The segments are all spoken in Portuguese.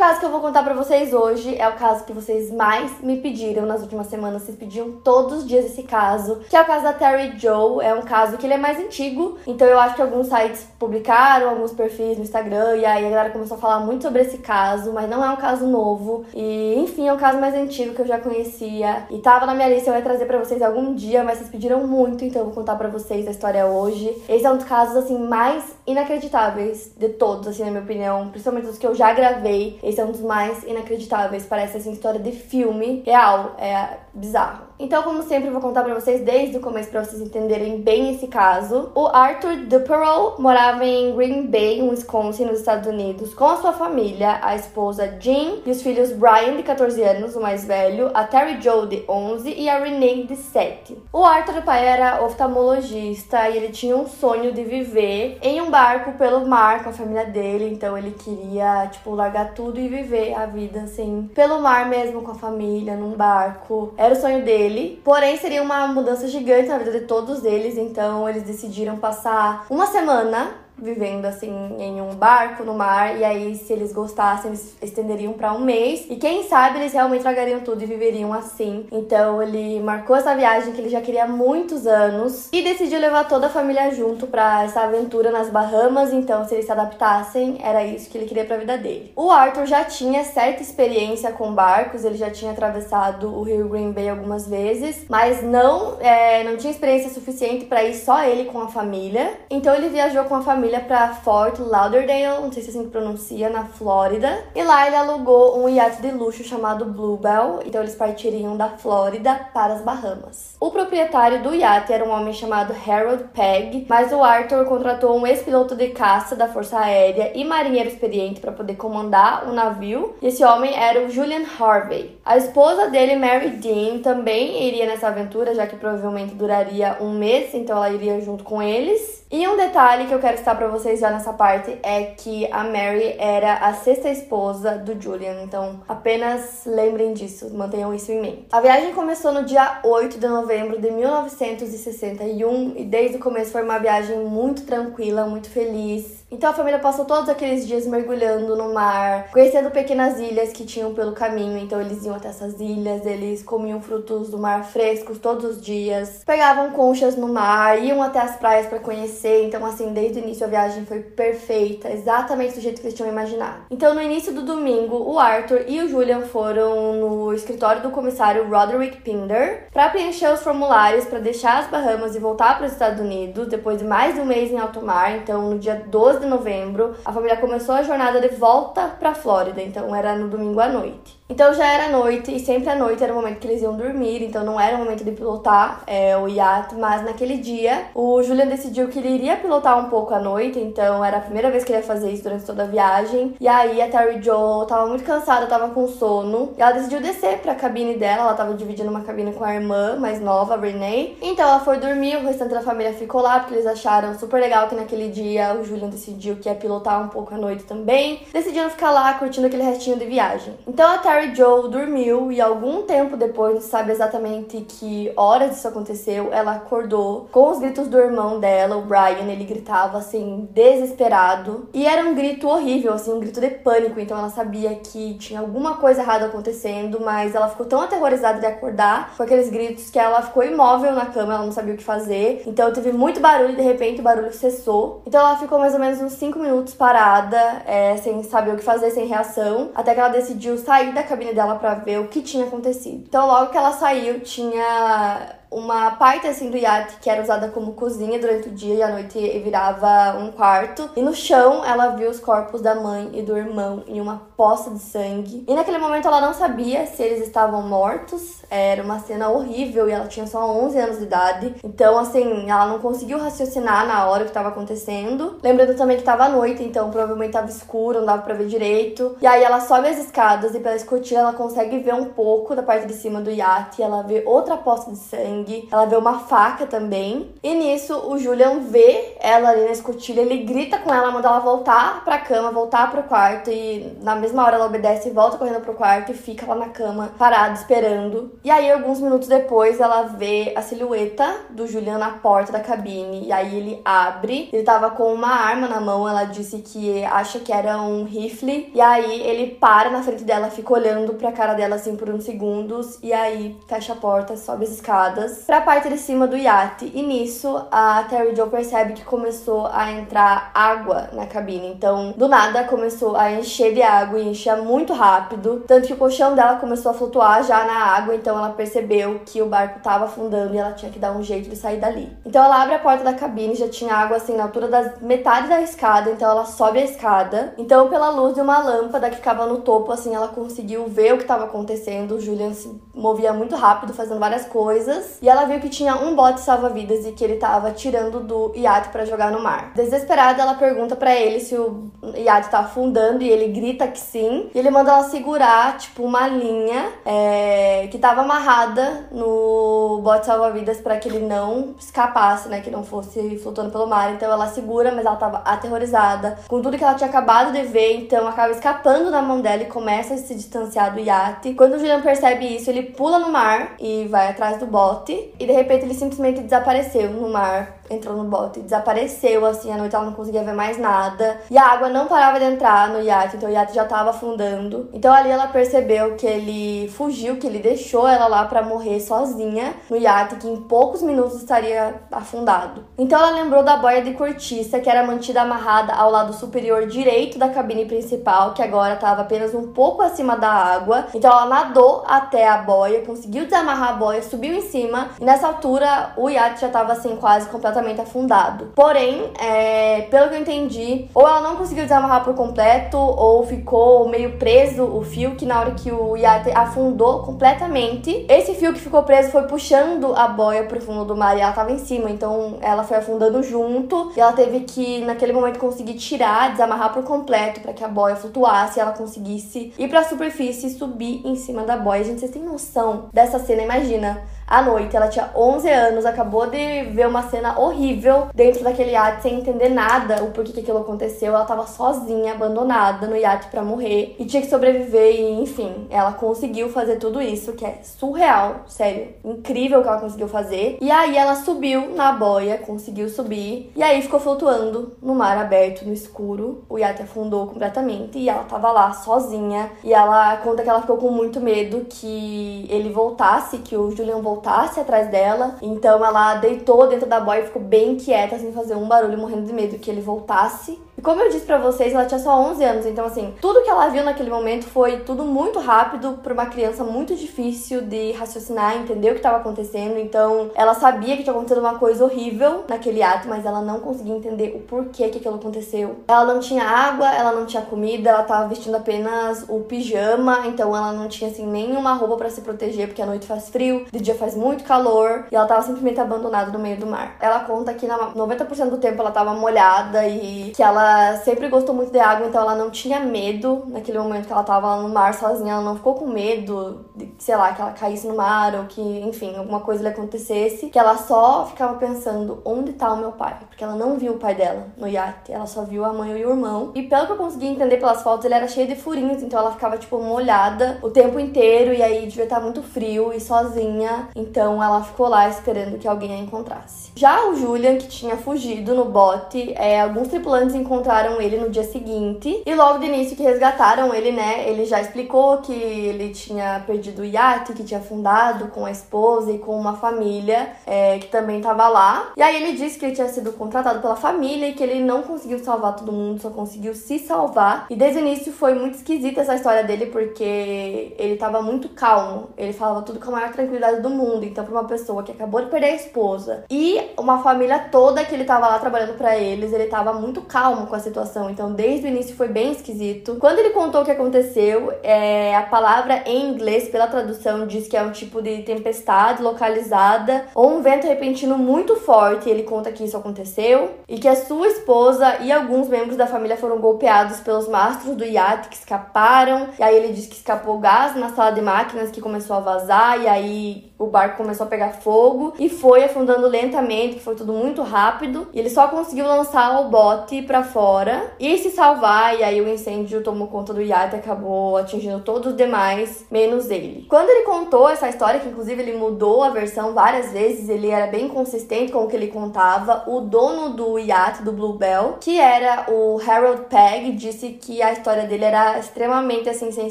Caso que eu vou contar para vocês hoje é o caso que vocês mais me pediram nas últimas semanas. Vocês pediam todos os dias esse caso, que é o caso da Terry Joe. É um caso que ele é mais antigo, então eu acho que alguns sites publicaram, alguns perfis no Instagram, e aí a galera começou a falar muito sobre esse caso, mas não é um caso novo. E enfim, é um caso mais antigo que eu já conhecia e tava na minha lista, eu ia trazer para vocês algum dia, mas vocês pediram muito, então eu vou contar para vocês a história hoje. Esse é um dos casos assim mais inacreditáveis de todos, assim, na minha opinião, principalmente dos que eu já gravei. Esse é um dos mais inacreditáveis. Parece assim, história de filme real. É bizarro. Então, como sempre, eu vou contar pra vocês desde o começo pra vocês entenderem bem esse caso. O Arthur Duperol morava em Green Bay, Wisconsin, nos Estados Unidos, com a sua família, a esposa Jean e os filhos Brian, de 14 anos, o mais velho, a Terry Joe, de 11 e a Renee, de 7. O Arthur, o pai, era oftalmologista e ele tinha um sonho de viver em um barco pelo mar com a família dele, então ele queria, tipo, largar tudo e viver a vida assim, pelo mar mesmo, com a família, num barco. Era o sonho dele, porém seria uma mudança gigante na vida de todos eles, então eles decidiram passar uma semana vivendo assim em um barco no mar e aí se eles gostassem eles estenderiam para um mês e quem sabe eles realmente largariam tudo e viveriam assim. Então ele marcou essa viagem que ele já queria há muitos anos e decidiu levar toda a família junto para essa aventura nas Bahamas. Então se eles se adaptassem era isso que ele queria para a vida dele. O Arthur já tinha certa experiência com barcos, ele já tinha atravessado o Rio Green Bay algumas vezes, mas não é, não tinha experiência suficiente para ir só ele com a família. Então ele viajou com a família família para Fort Lauderdale, não sei se é assim que pronuncia, na Flórida. E lá ele alugou um iate de luxo chamado Bluebell, então eles partiriam da Flórida para as Bahamas. O proprietário do iate era um homem chamado Harold Pegg, mas o Arthur contratou um ex-piloto de caça da Força Aérea e marinheiro experiente para poder comandar o navio. E esse homem era o Julian Harvey. A esposa dele, Mary Dean, também iria nessa aventura, já que provavelmente duraria um mês, então ela iria junto com eles. E um detalhe que eu quero citar para vocês já nessa parte é que a Mary era a sexta esposa do Julian, então apenas lembrem disso, mantenham isso em mente. A viagem começou no dia 8 de novembro de 1961 e desde o começo foi uma viagem muito tranquila, muito feliz. Então a família passou todos aqueles dias mergulhando no mar, conhecendo pequenas ilhas que tinham pelo caminho. Então eles iam até essas ilhas, eles comiam frutos do mar frescos todos os dias, pegavam conchas no mar, iam até as praias para conhecer. Então, assim, desde o início a viagem foi perfeita, exatamente do jeito que eles tinham imaginado. Então, no início do domingo, o Arthur e o Julian foram no escritório do comissário Roderick Pinder para preencher os formulários para deixar as Bahamas e voltar para os Estados Unidos depois de mais de um mês em alto mar. Então, no dia 12 de novembro, a família começou a jornada de volta para Flórida, então era no domingo à noite. Então já era noite e sempre à noite era o momento que eles iam dormir, então não era o momento de pilotar é, o iate, mas naquele dia o Julian decidiu que ele iria pilotar um pouco à noite, então era a primeira vez que ele ia fazer isso durante toda a viagem. E aí a Terry Jo tava muito cansada, tava com sono, e ela decidiu descer pra cabine dela, ela tava dividindo uma cabine com a irmã mais nova, a Renee. Então ela foi dormir, o restante da família ficou lá, porque eles acharam super legal que naquele dia o Julian decidiu que ia pilotar um pouco à noite também. Decidiram ficar lá curtindo aquele restinho de viagem. Então a Terry Jo dormiu e algum tempo depois, não sabe exatamente que horas isso aconteceu, ela acordou com os gritos do irmão dela, o Brian. Ele gritava assim, desesperado. E era um grito horrível, assim, um grito de pânico. Então ela sabia que tinha alguma coisa errada acontecendo, mas ela ficou tão aterrorizada de acordar com aqueles gritos que ela ficou imóvel na cama, ela não sabia o que fazer. Então teve muito barulho e de repente o barulho cessou. Então ela ficou mais ou menos uns 5 minutos parada, é, sem saber o que fazer, sem reação, até que ela decidiu sair da cabine dela para ver o que tinha acontecido. Então, logo que ela saiu, tinha uma parte assim do iate que era usada como cozinha durante o dia e à noite virava um quarto. E no chão ela viu os corpos da mãe e do irmão em uma poça de sangue. E naquele momento ela não sabia se eles estavam mortos. Era uma cena horrível e ela tinha só 11 anos de idade. Então, assim, ela não conseguiu raciocinar na hora que estava acontecendo. Lembrando também que estava à noite, então provavelmente estava escuro, não dava para ver direito. E aí ela sobe as escadas e pela escotilha ela consegue ver um pouco da parte de cima do iate. Ela vê outra poça de sangue. Ela vê uma faca também. E nisso o Julian vê ela ali na escotilha, ele grita com ela, manda ela voltar pra cama, voltar pro quarto e na mesma hora ela obedece e volta correndo pro quarto e fica lá na cama, parada, esperando. E aí, alguns minutos depois, ela vê a silhueta do Julian na porta da cabine. E aí ele abre. Ele tava com uma arma na mão. Ela disse que acha que era um rifle. E aí ele para na frente dela, fica olhando pra cara dela assim por uns segundos. E aí fecha a porta, sobe as escadas pra parte de cima do iate. E nisso, a Terry Joe percebe que começou a entrar água na cabine. Então, do nada, começou a encher de água e encher muito rápido. Tanto que o colchão dela começou a flutuar já na água. Então, ela percebeu que o barco estava afundando e ela tinha que dar um jeito de sair dali. Então, ela abre a porta da cabine, já tinha água assim na altura da metade da escada. Então, ela sobe a escada. Então, pela luz de uma lâmpada que ficava no topo, assim, ela conseguiu ver o que estava acontecendo. O Julian se movia muito rápido, fazendo várias coisas. E ela viu que tinha um bote salva-vidas e que ele estava tirando do iate para jogar no mar. Desesperada, ela pergunta para ele se o iate tá afundando e ele grita que sim. E ele manda ela segurar, tipo, uma linha é, que tava amarrada no bote salva-vidas para que ele não escapasse, né? Que não fosse flutuando pelo mar. Então ela segura, mas ela tava aterrorizada com tudo que ela tinha acabado de ver. Então acaba escapando da mão dela e começa a se distanciar do iate. Quando o Julian percebe isso, ele pula no mar e vai atrás do bote. E de repente ele simplesmente desapareceu no mar entrou no bote desapareceu, assim, à noite ela não conseguia ver mais nada. E a água não parava de entrar no iate, então o iate já tava afundando. Então ali ela percebeu que ele fugiu, que ele deixou ela lá para morrer sozinha no iate, que em poucos minutos estaria afundado. Então ela lembrou da boia de cortiça, que era mantida amarrada ao lado superior direito da cabine principal, que agora estava apenas um pouco acima da água. Então ela nadou até a boia, conseguiu desamarrar a boia, subiu em cima, e nessa altura o iate já estava assim quase completamente afundado. Porém, é, pelo que eu entendi, ou ela não conseguiu desamarrar por completo, ou ficou meio preso o fio, que na hora que o iate afundou completamente, esse fio que ficou preso foi puxando a boia pro fundo do mar e ela tava em cima, então ela foi afundando junto e ela teve que, naquele momento, conseguir tirar, desamarrar por completo para que a boia flutuasse e ela conseguisse ir pra superfície e subir em cima da boia. Gente, vocês têm noção dessa cena? Imagina à noite. Ela tinha 11 anos, acabou de ver uma cena horrível dentro daquele iate sem entender nada o porquê que aquilo aconteceu. Ela tava sozinha, abandonada no iate para morrer e tinha que sobreviver e, enfim, ela conseguiu fazer tudo isso, que é surreal, sério, incrível o que ela conseguiu fazer. E aí ela subiu na boia, conseguiu subir e aí ficou flutuando no mar aberto, no escuro. O iate afundou completamente e ela tava lá sozinha e ela conta que ela ficou com muito medo que ele voltasse, que o Julian voltasse voltasse atrás dela. Então ela deitou dentro da boia e ficou bem quieta, sem fazer um barulho, morrendo de medo que ele voltasse. E como eu disse para vocês, ela tinha só 11 anos, então assim, tudo que ela viu naquele momento foi tudo muito rápido para uma criança muito difícil de raciocinar, entender o que estava acontecendo. Então, ela sabia que tinha acontecido uma coisa horrível naquele ato, mas ela não conseguia entender o porquê que aquilo aconteceu. Ela não tinha água, ela não tinha comida, ela tava vestindo apenas o pijama, então ela não tinha assim nenhuma roupa para se proteger, porque a noite faz frio, de dia faz muito calor, e ela tava simplesmente abandonada no meio do mar. Ela conta que 90% do tempo ela tava molhada e que ela sempre gostou muito de água, então ela não tinha medo naquele momento que ela tava no mar sozinha. Ela não ficou com medo de, sei lá, que ela caísse no mar ou que, enfim, alguma coisa lhe acontecesse. Que ela só ficava pensando: onde tá o meu pai? Porque ela não viu o pai dela no iate, ela só viu a mãe e o irmão. E pelo que eu consegui entender pelas fotos, ele era cheio de furinhos, então ela ficava, tipo, molhada o tempo inteiro e aí devia estar tá muito frio e sozinha. Então ela ficou lá esperando que alguém a encontrasse. Já o Julian, que tinha fugido no bote, é, alguns tripulantes encontraram ele no dia seguinte. E logo de início que resgataram ele, né? Ele já explicou que ele tinha perdido o iate, que tinha fundado com a esposa e com uma família é, que também estava lá. E aí ele disse que ele tinha sido contratado pela família e que ele não conseguiu salvar todo mundo, só conseguiu se salvar. E desde o início foi muito esquisita essa história dele porque ele estava muito calmo. Ele falava tudo com a maior tranquilidade do mundo. Então, para uma pessoa que acabou de perder a esposa e uma família toda que ele estava lá trabalhando para eles, ele estava muito calmo com a situação. Então, desde o início foi bem esquisito. Quando ele contou o que aconteceu, é, a palavra em inglês, pela tradução, diz que é um tipo de tempestade localizada ou um vento repentino muito forte. Ele conta que isso aconteceu e que a sua esposa e alguns membros da família foram golpeados pelos mastros do iate que escaparam. E aí ele diz que escapou gás na sala de máquinas que começou a vazar e aí o barco começou a pegar fogo e foi afundando lentamente, foi tudo muito rápido. E ele só conseguiu lançar o bote para fora e se salvar e aí o incêndio tomou conta do iate acabou atingindo todos os demais, menos ele. Quando ele contou essa história, que inclusive ele mudou a versão várias vezes, ele era bem consistente com o que ele contava, o dono do iate do Bluebell, que era o Harold Pegg, disse que a história dele era extremamente assim sem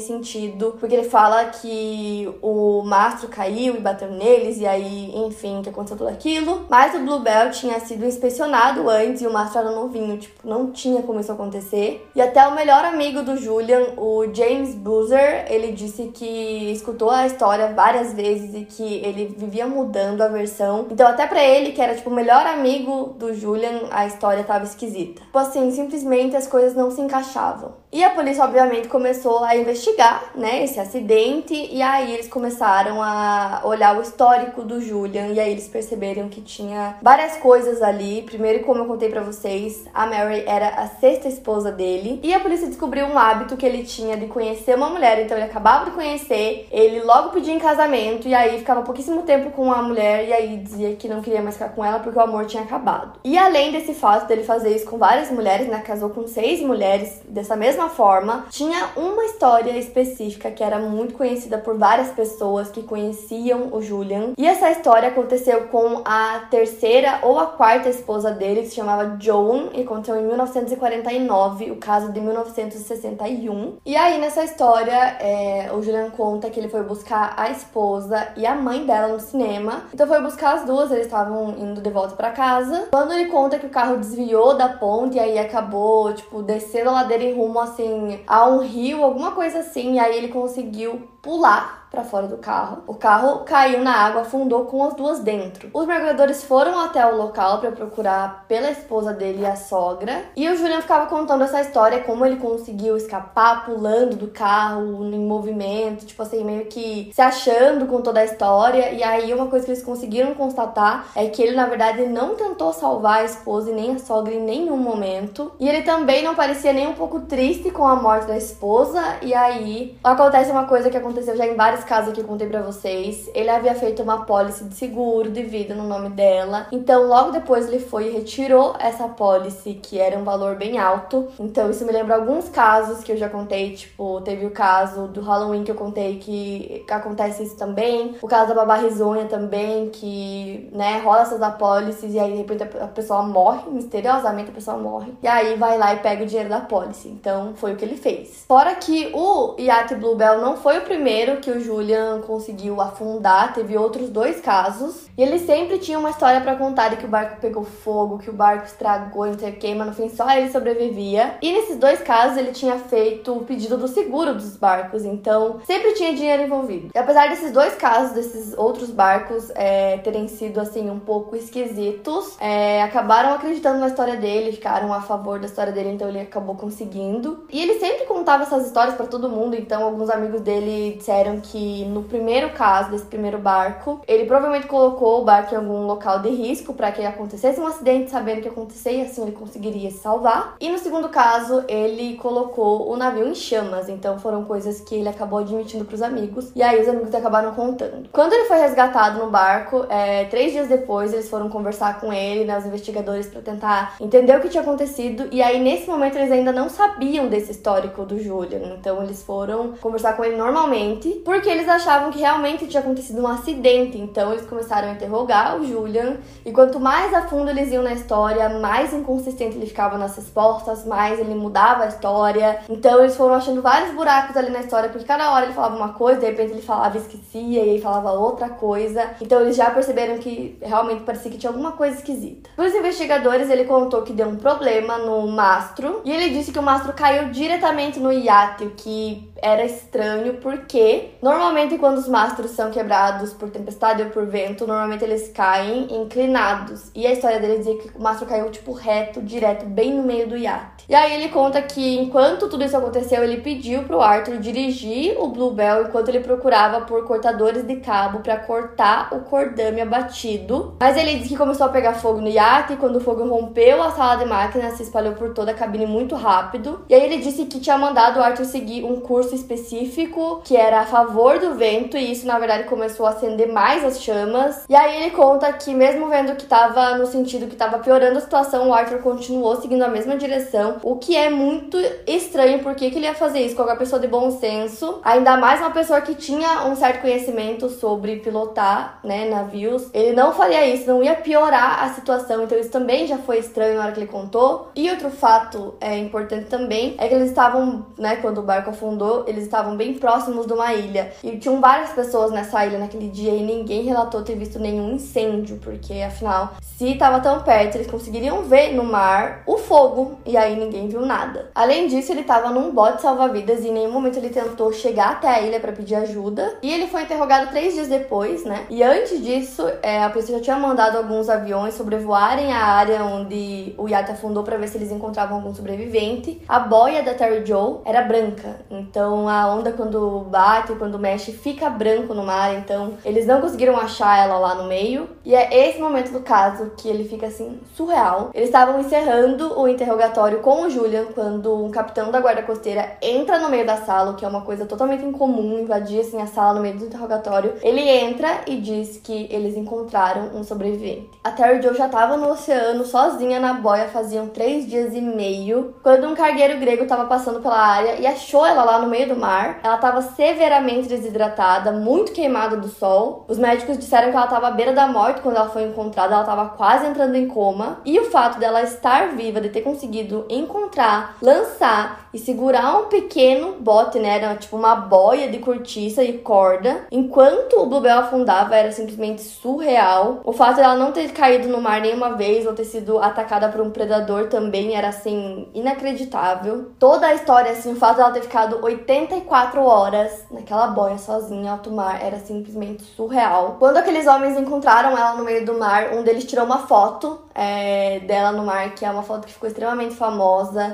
sentido, porque ele fala que o mastro caiu e bateu neles e aí, enfim, que aconteceu tudo aquilo. Mas o Bluebell tinha sido inspecionado antes e o mastro era novinho, tipo, não tinha como isso acontecer. E até o melhor amigo do Julian, o James Boozer, ele disse que escutou a história várias vezes e que ele vivia mudando a versão. Então, até para ele, que era tipo o melhor amigo do Julian, a história tava esquisita. Tipo assim, simplesmente as coisas não se encaixavam. E a polícia, obviamente, começou a investigar, né, esse acidente, e aí eles começaram a olhar o histórico do Julian, e aí eles perceberam que tinha várias coisas ali. Primeiro, como eu contei para vocês, a Mary era a sexta esposa dele, e a polícia descobriu um hábito que ele tinha de conhecer uma mulher, então ele acabava de conhecer, ele logo pedia em casamento, e aí ficava pouquíssimo tempo com a mulher, e aí dizia que não queria mais ficar com ela porque o amor tinha acabado. E além desse fato dele fazer isso com várias mulheres, né, casou com seis mulheres dessa mesma mesma forma, tinha uma história específica que era muito conhecida por várias pessoas que conheciam o Julian. E essa história aconteceu com a terceira ou a quarta esposa dele, que se chamava Joan, e aconteceu em 1949, o caso de 1961. E aí, nessa história, é, o Julian conta que ele foi buscar a esposa e a mãe dela no cinema. Então foi buscar as duas, eles estavam indo de volta para casa. Quando ele conta que o carro desviou da ponte e aí acabou, tipo, descendo a ladeira em rumo a assim, a um rio, alguma coisa assim, e aí ele conseguiu pular para fora do carro. O carro caiu na água, afundou com as duas dentro. Os mergulhadores foram até o local para procurar pela esposa dele e a sogra. E o Julian ficava contando essa história, como ele conseguiu escapar pulando do carro em movimento, tipo assim, meio que se achando com toda a história. E aí uma coisa que eles conseguiram constatar é que ele na verdade não tentou salvar a esposa e nem a sogra em nenhum momento. E ele também não parecia nem um pouco triste com a morte da esposa. E aí acontece uma coisa que aconteceu já em vários vários casos que eu contei para vocês. Ele havia feito uma pólice de seguro de vida no nome dela. Então, logo depois ele foi e retirou essa pólice, que era um valor bem alto. Então, isso me lembra alguns casos que eu já contei, tipo, teve o caso do Halloween que eu contei que acontece isso também. O caso da babá risonha também, que, né, rola essas apólices e aí de repente a pessoa morre, misteriosamente a pessoa morre. E aí vai lá e pega o dinheiro da pólice. Então, foi o que ele fez. Fora que o Yacht Bluebell não foi o primeiro que o Julian conseguiu afundar, teve outros dois casos. E ele sempre tinha uma história para contar de que o barco pegou fogo, que o barco estragou, não sei o que, mas no fim só ele sobrevivia. E nesses dois casos ele tinha feito o pedido do seguro dos barcos, então sempre tinha dinheiro envolvido. E apesar desses dois casos, desses outros barcos é, terem sido assim um pouco esquisitos, é, acabaram acreditando na história dele, ficaram a favor da história dele, então ele acabou conseguindo. E ele sempre contava essas histórias para todo mundo, então alguns amigos dele disseram que que no primeiro caso desse primeiro barco, ele provavelmente colocou o barco em algum local de risco para que acontecesse um acidente, sabendo que ia acontecer e assim ele conseguiria se salvar. E no segundo caso, ele colocou o navio em chamas, então foram coisas que ele acabou admitindo para os amigos. E aí os amigos acabaram contando. Quando ele foi resgatado no barco, é, três dias depois eles foram conversar com ele, né, os investigadores, para tentar entender o que tinha acontecido. E aí nesse momento eles ainda não sabiam desse histórico do Julian, então eles foram conversar com ele normalmente, porque eles achavam que realmente tinha acontecido um acidente. Então eles começaram a interrogar o Julian e quanto mais a fundo eles iam na história, mais inconsistente ele ficava nas respostas, mais ele mudava a história. Então eles foram achando vários buracos ali na história, porque cada hora ele falava uma coisa, de repente ele falava esquecia e aí falava outra coisa. Então eles já perceberam que realmente parecia que tinha alguma coisa esquisita. Para os investigadores, ele contou que deu um problema no mastro e ele disse que o mastro caiu diretamente no iate, o que era estranho porque normalmente quando os mastros são quebrados por tempestade ou por vento, normalmente eles caem inclinados. E a história dele dizia que o mastro caiu tipo reto, direto, bem no meio do iate. E aí ele conta que enquanto tudo isso aconteceu, ele pediu pro Arthur dirigir o Bluebell enquanto ele procurava por cortadores de cabo para cortar o cordame abatido. Mas ele disse que começou a pegar fogo no iate e quando o fogo rompeu a sala de máquinas, se espalhou por toda a cabine muito rápido. E aí ele disse que tinha mandado o Arthur seguir um curso específico que era a favor do vento e isso na verdade começou a acender mais as chamas. E aí ele conta que mesmo vendo que tava no sentido que tava piorando a situação, o Arthur continuou seguindo a mesma direção, o que é muito estranho porque que ele ia fazer isso com qualquer pessoa de bom senso, ainda mais uma pessoa que tinha um certo conhecimento sobre pilotar, né, navios. Ele não faria isso, não ia piorar a situação, então isso também já foi estranho na hora que ele contou. E outro fato é importante também é que eles estavam, né, quando o barco afundou, eles estavam bem próximos de uma ilha. E tinham várias pessoas nessa ilha naquele dia e ninguém relatou ter visto nenhum incêndio, porque afinal, se estava tão perto, eles conseguiriam ver no mar o fogo e aí ninguém viu nada. Além disso, ele estava num bote salva-vidas e em nenhum momento ele tentou chegar até a ilha para pedir ajuda. E ele foi interrogado três dias depois, né? E antes disso, é, a polícia já tinha mandado alguns aviões sobrevoarem a área onde o iate afundou para ver se eles encontravam algum sobrevivente. A boia da Terry Joe era branca, então a onda quando bate, quando mexe, fica branco no mar, então eles não conseguiram achar ela lá no meio. E é esse momento do caso que ele fica assim surreal. Eles estavam encerrando o interrogatório com o Julian quando um capitão da guarda costeira entra no meio da sala, o que é uma coisa totalmente incomum, invadir assim a sala no meio do interrogatório. Ele entra e diz que eles encontraram um sobrevivente. A Terry Joe já estava no oceano sozinha na boia faziam três dias e meio quando um cargueiro grego estava passando pela área e achou ela lá no meio do mar. Ela estava severamente desidratada, muito queimada do sol. Os médicos disseram que ela estava à beira da morte quando ela foi encontrada, ela estava quase entrando em coma. E o fato dela estar viva, de ter conseguido encontrar, lançar e segurar um pequeno bote, né? Era tipo uma boia de cortiça e corda, enquanto o Bluebell afundava, era simplesmente surreal. O fato dela não ter caído no mar nenhuma vez ou ter sido atacada por um predador também era assim inacreditável. Toda a história, assim, o fato dela ter ficado 84 horas naquela boia sozinha em alto mar era simplesmente surreal. Quando aqueles homens encontraram ela no meio do mar, um deles tirou uma foto é, dela no mar, que é uma foto que ficou extremamente famosa,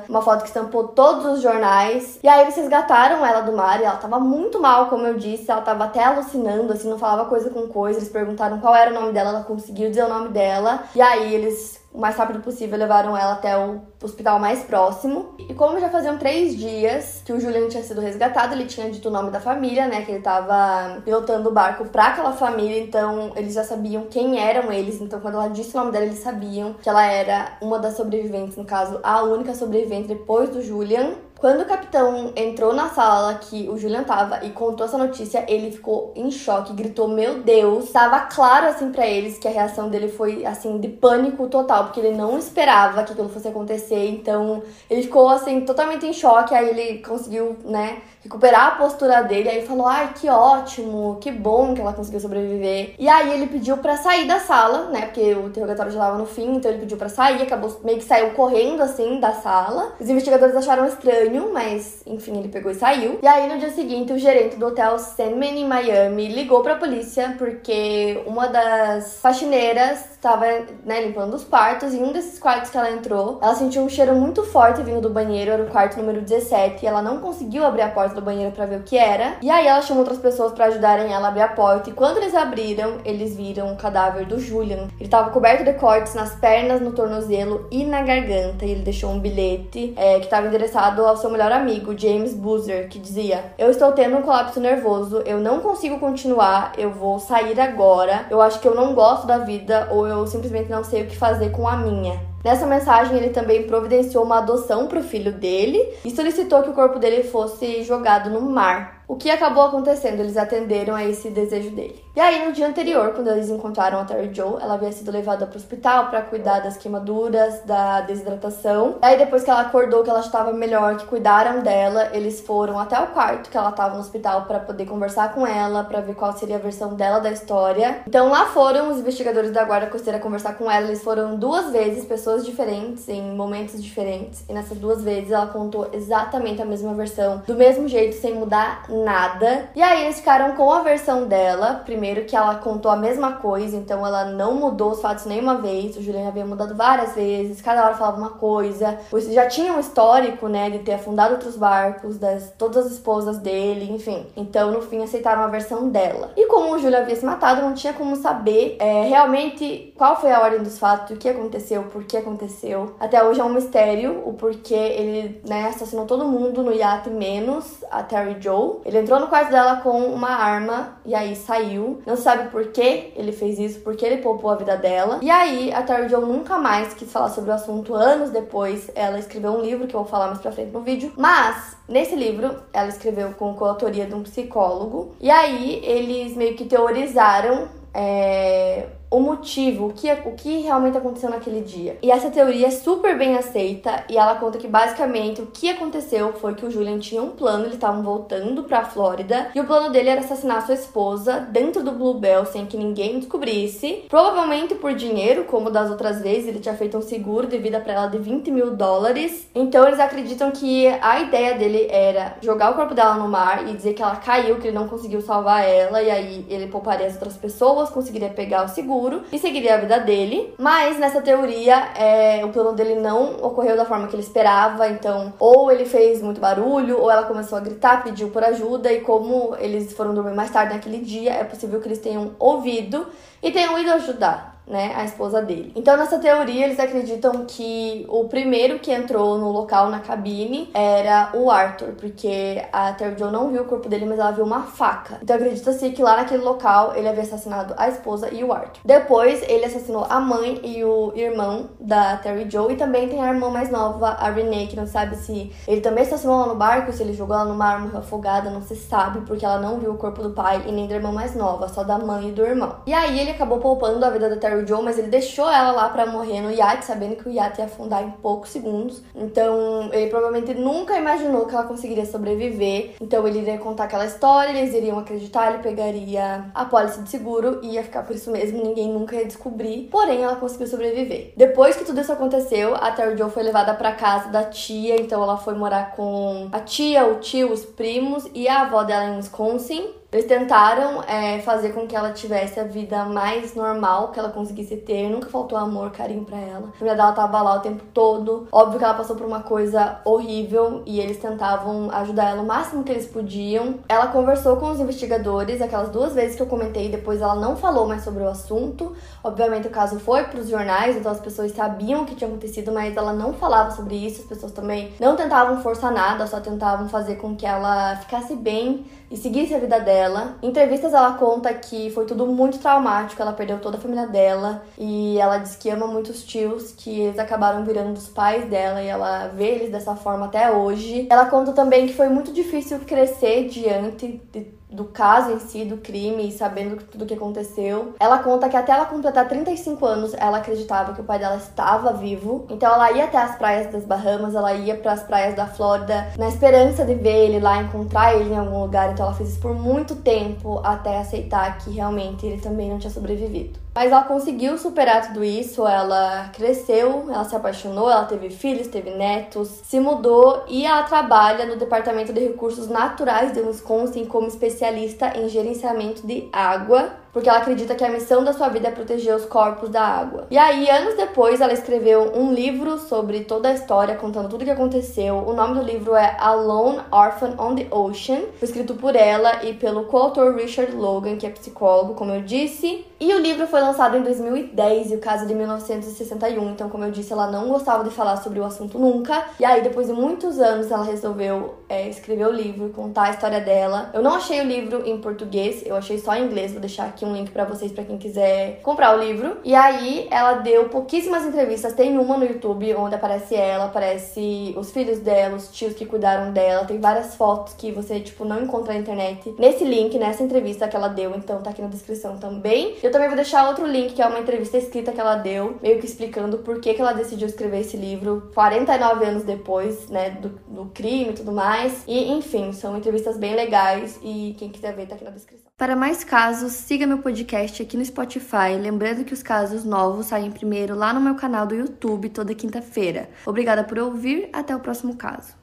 uma foto que estampou todos os jornais. E aí eles resgataram ela do mar e ela tava muito mal, como eu disse, ela tava até alucinando, assim, não falava coisa com coisa. Eles perguntaram qual era o nome dela, ela conseguiu dizer o nome dela. E aí eles o mais rápido possível levaram ela até o hospital mais próximo. E como já faziam três dias que o Julian tinha sido resgatado, ele tinha dito o nome da família, né? Que ele tava pilotando o barco pra aquela família, então eles já sabiam quem eram eles. Então, quando ela disse o nome dela, eles sabiam que ela era uma das sobreviventes, no caso, a única sobrevivente depois do Julian. Quando o capitão entrou na sala que o Julian tava e contou essa notícia, ele ficou em choque, gritou: Meu Deus! Tava claro assim para eles que a reação dele foi assim de pânico total, porque ele não esperava que aquilo fosse acontecer. Então ele ficou assim totalmente em choque. Aí ele conseguiu, né, recuperar a postura dele. Aí falou: Ai, que ótimo, que bom que ela conseguiu sobreviver. E aí ele pediu para sair da sala, né, porque o interrogatório já tava no fim, então ele pediu para sair, acabou meio que saiu correndo assim da sala. Os investigadores acharam estranho estranho, mas enfim, ele pegou e saiu. E aí no dia seguinte, o gerente do hotel Sandman em Miami ligou pra polícia porque uma das faxineiras estava né, limpando os quartos e um desses quartos que ela entrou, ela sentiu um cheiro muito forte vindo do banheiro, era o quarto número 17, e ela não conseguiu abrir a porta do banheiro para ver o que era. E aí ela chamou outras pessoas para ajudarem ela a abrir a porta, e quando eles abriram, eles viram o cadáver do Julian. Ele estava coberto de cortes nas pernas, no tornozelo e na garganta, e ele deixou um bilhete é, que estava endereçado ao seu melhor amigo, James Boozer, que dizia: Eu estou tendo um colapso nervoso, eu não consigo continuar, eu vou sair agora, eu acho que eu não gosto da vida ou eu simplesmente não sei o que fazer com a minha. Nessa mensagem, ele também providenciou uma adoção para o filho dele e solicitou que o corpo dele fosse jogado no mar. O que acabou acontecendo? Eles atenderam a esse desejo dele. E aí, no dia anterior, quando eles encontraram a Terry Joe, ela havia sido levada para o hospital para cuidar das queimaduras, da desidratação. Aí, depois que ela acordou, que ela estava melhor, que cuidaram dela, eles foram até o quarto que ela estava no hospital para poder conversar com ela, para ver qual seria a versão dela da história. Então, lá foram os investigadores da Guarda Costeira conversar com ela. Eles foram duas vezes, pessoas diferentes, em momentos diferentes. E nessas duas vezes, ela contou exatamente a mesma versão, do mesmo jeito, sem mudar nada. E aí, eles ficaram com a versão dela, primeiro que ela contou a mesma coisa, então ela não mudou os fatos nenhuma vez. O Julian havia mudado várias vezes, cada hora falava uma coisa. Já tinha um histórico, né, de ter afundado outros barcos, das todas as esposas dele, enfim. Então, no fim, aceitaram a versão dela. E como o Julian havia se matado, não tinha como saber é, realmente qual foi a ordem dos fatos, o que aconteceu, por que aconteceu. Até hoje é um mistério o porquê ele, né, assassinou todo mundo no iate, menos a Terry Joe. Ele entrou no quarto dela com uma arma e aí saiu. Não sabe por que ele fez isso, porque ele poupou a vida dela. E aí a Terry Joe nunca mais quis falar sobre o assunto. Anos depois, ela escreveu um livro que eu vou falar mais pra frente no vídeo. Mas nesse livro, ela escreveu com coautoria de um psicólogo. E aí eles meio que teorizaram é, o motivo, o que, o que realmente aconteceu naquele dia. E essa teoria é super bem aceita e ela conta que basicamente o que aconteceu foi que o Julian tinha um plano, eles estavam voltando para Flórida e o plano dele era assassinar sua esposa dentro do Bluebell sem que ninguém descobrisse, provavelmente por dinheiro, como das outras vezes, ele tinha feito um seguro de vida para ela de 20 mil dólares. Então eles acreditam que a ideia dele era jogar o corpo dela no mar e dizer que ela caiu, que ele não conseguiu salvar ela e aí ele pouparia as outras pessoas, conseguiria pegar o seguro seguro e seguiria a vida dele. Mas nessa teoria, é, o plano dele não ocorreu da forma que ele esperava. Então, ou ele fez muito barulho, ou ela começou a gritar, pediu por ajuda. E como eles foram dormir mais tarde naquele dia, é possível que eles tenham ouvido e tenham ido ajudar né, a esposa dele. Então, nessa teoria, eles acreditam que o primeiro que entrou no local, na cabine, era o Arthur, porque a Terry Jo não viu o corpo dele, mas ela viu uma faca. Então, acredita-se que lá naquele local ele havia assassinado a esposa e o Arthur. Depois, ele assassinou a mãe e o irmão da Terry Jo, e também tem a irmã mais nova, a Renee, que não sabe se ele também assassinou ela no barco, se ele jogou ela mar, morreu afogada, não se sabe, porque ela não viu o corpo do pai e nem da irmã mais nova, só da mãe e do irmão. E aí, ele acabou poupando a vida da Terry Joe, mas ele deixou ela lá para morrer no iate, sabendo que o iate ia afundar em poucos segundos. Então, ele provavelmente nunca imaginou que ela conseguiria sobreviver. Então, ele iria contar aquela história, eles iriam acreditar, ele pegaria a pólice de seguro e ia ficar por isso mesmo, ninguém nunca ia descobrir. Porém, ela conseguiu sobreviver. Depois que tudo isso aconteceu, a Terry Joe foi levada para casa da tia, então ela foi morar com a tia, o tio, os primos e a avó dela em Wisconsin. Eles tentaram é, fazer com que ela tivesse a vida mais normal que ela conseguisse ter. Nunca faltou amor, carinho para ela. A família dela tava lá o tempo todo. Óbvio que ela passou por uma coisa horrível e eles tentavam ajudar ela o máximo que eles podiam. Ela conversou com os investigadores aquelas duas vezes que eu comentei. Depois ela não falou mais sobre o assunto. Obviamente o caso foi para os jornais, então as pessoas sabiam o que tinha acontecido, mas ela não falava sobre isso. As pessoas também não tentavam forçar nada, só tentavam fazer com que ela ficasse bem e seguisse a vida dela. Em entrevistas ela conta que foi tudo muito traumático, ela perdeu toda a família dela e ela diz que ama muito os tios, que eles acabaram virando os pais dela e ela vê eles dessa forma até hoje. Ela conta também que foi muito difícil crescer diante de do caso em si, do crime, sabendo tudo o que aconteceu. Ela conta que até ela completar 35 anos, ela acreditava que o pai dela estava vivo. Então ela ia até as praias das Bahamas, ela ia para as praias da Flórida, na esperança de ver ele lá, encontrar ele em algum lugar. Então ela fez isso por muito tempo até aceitar que realmente ele também não tinha sobrevivido. Mas ela conseguiu superar tudo isso, ela cresceu, ela se apaixonou, ela teve filhos, teve netos, se mudou e ela trabalha no Departamento de Recursos Naturais de Wisconsin como especialista em gerenciamento de água porque ela acredita que a missão da sua vida é proteger os corpos da água. E aí, anos depois, ela escreveu um livro sobre toda a história, contando tudo o que aconteceu. O nome do livro é Alone Orphan on the Ocean, foi escrito por ela e pelo coautor Richard Logan, que é psicólogo, como eu disse. E o livro foi lançado em 2010 e o caso de 1961. Então, como eu disse, ela não gostava de falar sobre o assunto nunca. E aí, depois de muitos anos, ela resolveu é, escrever o livro, contar a história dela. Eu não achei o livro em português, eu achei só em inglês. Vou deixar aqui um link para vocês para quem quiser comprar o livro. E aí ela deu pouquíssimas entrevistas, tem uma no YouTube onde aparece ela, aparece os filhos dela, os tios que cuidaram dela, tem várias fotos que você tipo não encontra na internet. Nesse link, nessa entrevista que ela deu, então tá aqui na descrição também. Eu também vou deixar outro link que é uma entrevista escrita que ela deu, meio que explicando por que que ela decidiu escrever esse livro 49 anos depois, né, do, do crime e tudo mais. E enfim, são entrevistas bem legais e quem quiser ver tá aqui na descrição. Para mais casos, siga meu podcast aqui no Spotify. Lembrando que os casos novos saem primeiro lá no meu canal do YouTube toda quinta-feira. Obrigada por ouvir, até o próximo caso.